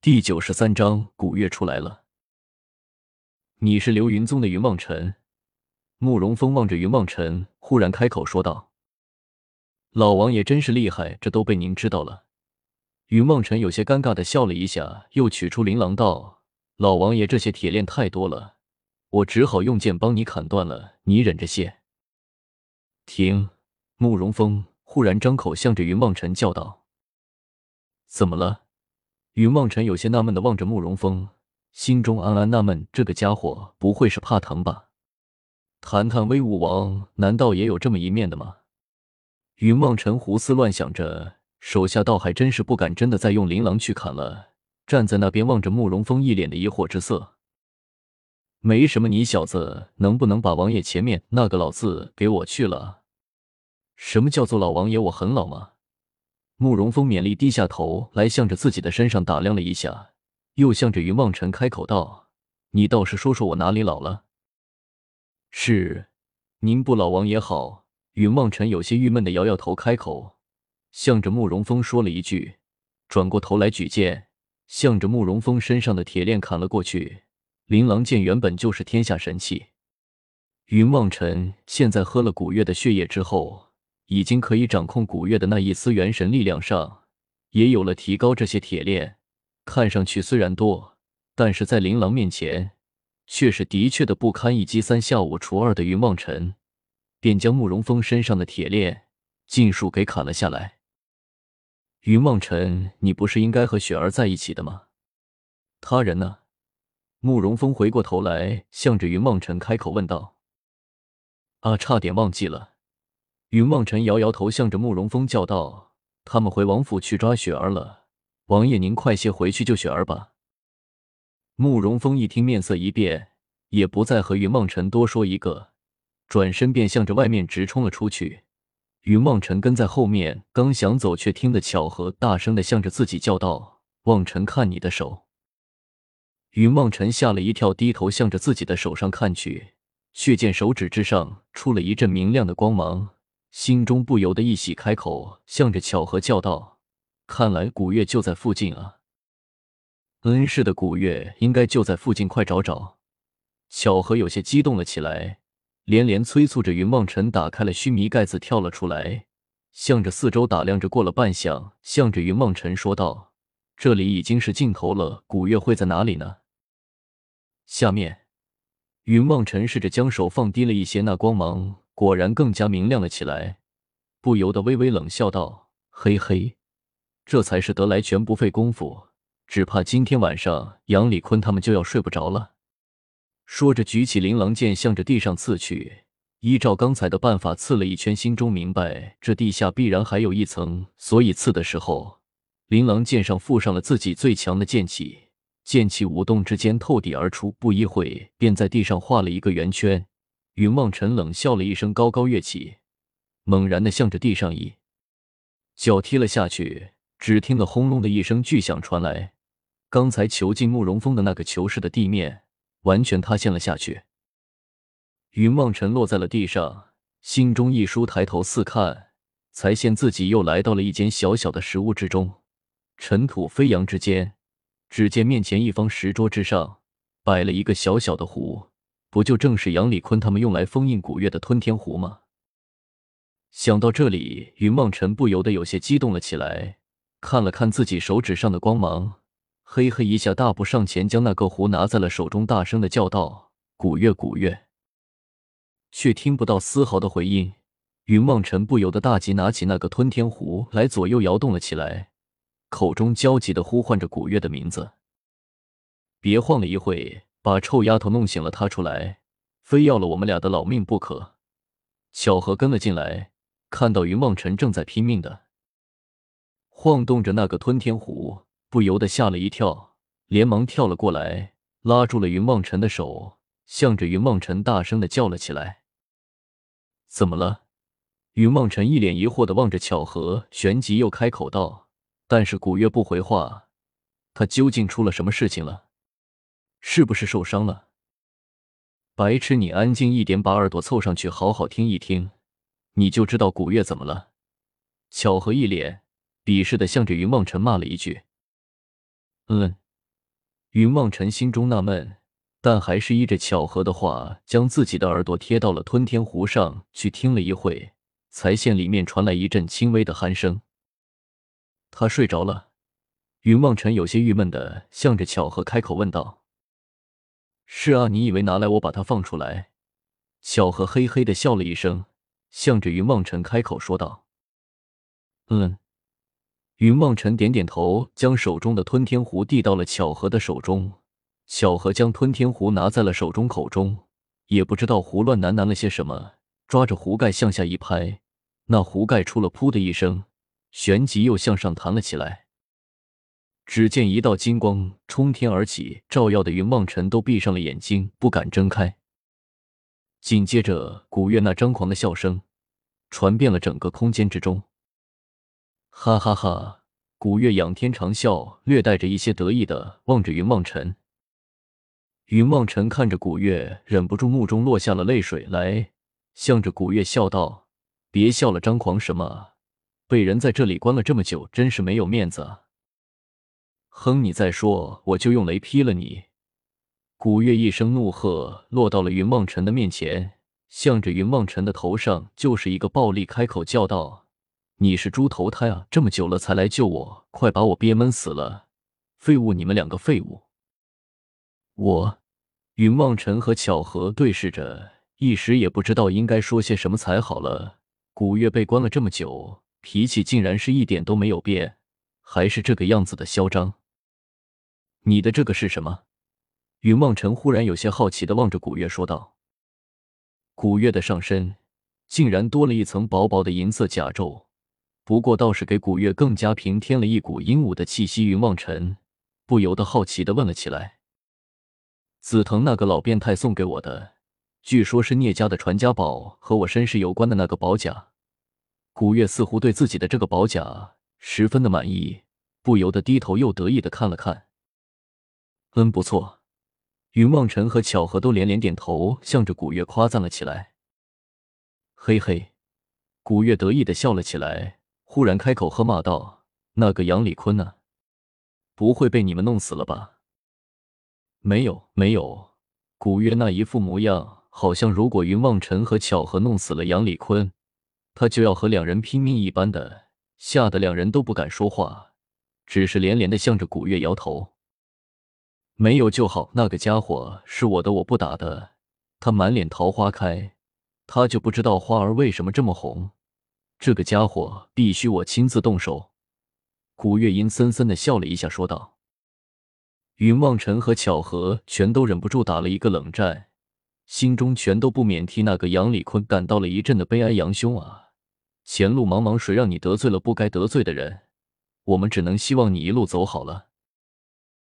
第九十三章，古月出来了。你是流云宗的云望尘。慕容峰望着云望尘，忽然开口说道：“老王爷真是厉害，这都被您知道了。”云望尘有些尴尬的笑了一下，又取出琳琅道：“老王爷，这些铁链太多了，我只好用剑帮你砍断了，你忍着些。”停！慕容峰忽然张口，向着云望尘叫道：“怎么了？”云望尘有些纳闷的望着慕容峰，心中暗暗纳闷：这个家伙不会是怕疼吧？谈谈威武王难道也有这么一面的吗？云望尘胡思乱想着，手下倒还真是不敢真的再用琳琅去砍了，站在那边望着慕容峰，一脸的疑惑之色。没什么，你小子能不能把王爷前面那个老字给我去了？什么叫做老王爷？我很老吗？慕容峰勉力低下头来，向着自己的身上打量了一下，又向着云望尘开口道：“你倒是说说我哪里老了？”是，您不老王也好。云望尘有些郁闷的摇摇头，开口，向着慕容峰说了一句，转过头来举剑，向着慕容峰身上的铁链砍了过去。琳琅剑原本就是天下神器，云望尘现在喝了古月的血液之后。已经可以掌控古月的那一丝元神力量上，也有了提高。这些铁链看上去虽然多，但是在琳琅面前，却是的确的不堪一击。三下五除二的云望尘，便将慕容峰身上的铁链尽数给砍了下来。云望尘，你不是应该和雪儿在一起的吗？他人呢？慕容峰回过头来，向着云望尘开口问道：“啊，差点忘记了。”云望尘摇摇头，向着慕容峰叫道：“他们回王府去抓雪儿了，王爷您快些回去救雪儿吧。”慕容峰一听，面色一变，也不再和云望尘多说一个，转身便向着外面直冲了出去。云望尘跟在后面，刚想走，却听得巧合大声的向着自己叫道：“望尘，看你的手！”云望尘吓了一跳，低头向着自己的手上看去，却见手指之上出了一阵明亮的光芒。心中不由得一喜，开口向着巧合叫道：“看来古月就在附近啊！恩师的古月应该就在附近，快找找！”巧合有些激动了起来，连连催促着云望尘打开了须弥盖子，跳了出来，向着四周打量着。过了半晌，向着云望尘说道：“这里已经是尽头了，古月会在哪里呢？”下面，云望尘试着将手放低了一些，那光芒。果然更加明亮了起来，不由得微微冷笑道：“嘿嘿，这才是得来全不费功夫，只怕今天晚上杨礼坤他们就要睡不着了。”说着，举起琳琅剑向着地上刺去。依照刚才的办法刺了一圈，心中明白这地下必然还有一层，所以刺的时候，琳琅剑上附上了自己最强的剑气，剑气舞动之间透底而出，不一会便在地上画了一个圆圈。云望尘冷笑了一声，高高跃起，猛然的向着地上一脚踢了下去。只听得轰隆的一声巨响传来，刚才囚禁慕容峰的那个囚室的地面完全塌陷了下去。云望尘落在了地上，心中一舒，抬头四看，才现自己又来到了一间小小的石屋之中。尘土飞扬之间，只见面前一方石桌之上摆了一个小小的壶。不就正是杨礼坤他们用来封印古月的吞天壶吗？想到这里，云梦尘不由得有些激动了起来，看了看自己手指上的光芒，嘿嘿一下，大步上前，将那个壶拿在了手中，大声的叫道：“古月，古月！”却听不到丝毫的回应。云梦尘不由得大急，拿起那个吞天壶来，左右摇动了起来，口中焦急的呼唤着古月的名字。别晃了一会。把臭丫头弄醒了，她出来，非要了我们俩的老命不可。巧合跟了进来，看到云望尘正在拼命的晃动着那个吞天壶，不由得吓了一跳，连忙跳了过来，拉住了云望尘的手，向着云望尘大声的叫了起来：“怎么了？”云望尘一脸疑惑的望着巧合，旋即又开口道：“但是古月不回话，他究竟出了什么事情了？”是不是受伤了？白痴，你安静一点，把耳朵凑上去，好好听一听，你就知道古月怎么了。巧合一脸鄙视的向着云梦辰骂了一句：“嗯。”云望尘心中纳闷，但还是依着巧合的话，将自己的耳朵贴到了吞天壶上去听了一会，才见里面传来一阵轻微的鼾声。他睡着了。云望尘有些郁闷的向着巧合开口问道：“是啊，你以为拿来我把它放出来？”巧合嘿嘿的笑了一声，向着云望尘开口说道：“嗯。”云望尘点点头，将手中的吞天壶递到了巧合的手中。巧合将吞天壶拿在了手中口中，也不知道胡乱喃喃了些什么，抓着壶盖向下一拍，那壶盖出了“噗”的一声，旋即又向上弹了起来。只见一道金光冲天而起，照耀的云望尘都闭上了眼睛，不敢睁开。紧接着，古月那张狂的笑声传遍了整个空间之中。哈哈哈！古月仰天长啸，略带着一些得意的望着云望尘。云望尘看着古月，忍不住目中落下了泪水来，向着古月笑道：“别笑了，张狂什么？被人在这里关了这么久，真是没有面子啊。”哼，你再说，我就用雷劈了你！古月一声怒喝，落到了云望尘的面前，向着云望尘的头上就是一个暴力，开口叫道。你是猪头胎啊！这么久了才来救我，快把我憋闷死了！废物，你们两个废物！我，云望尘和巧合对视着，一时也不知道应该说些什么才好了。古月被关了这么久，脾气竟然是一点都没有变，还是这个样子的嚣张。你的这个是什么？云望尘忽然有些好奇的望着古月说道。古月的上身竟然多了一层薄薄的银色甲胄。不过倒是给古月更加平添了一股英武的气息。云望尘不由得好奇的问了起来：“紫藤那个老变态送给我的，据说是聂家的传家宝，和我身世有关的那个宝甲。”古月似乎对自己的这个宝甲十分的满意，不由得低头又得意的看了看。嗯，不错。云望尘和巧合都连连点头，向着古月夸赞了起来。嘿嘿，古月得意的笑了起来。忽然开口喝骂道：“那个杨礼坤呢？不会被你们弄死了吧？”“没有，没有。”古月那一副模样，好像如果云望尘和巧合弄死了杨礼坤，他就要和两人拼命一般的，吓得两人都不敢说话，只是连连的向着古月摇头。“没有就好，那个家伙是我的，我不打的。”他满脸桃花开，他就不知道花儿为什么这么红。这个家伙必须我亲自动手。古月阴森森的笑了一下，说道：“云望尘和巧合全都忍不住打了一个冷战，心中全都不免替那个杨礼坤感到了一阵的悲哀。杨兄啊，前路茫茫，谁让你得罪了不该得罪的人？我们只能希望你一路走好了。”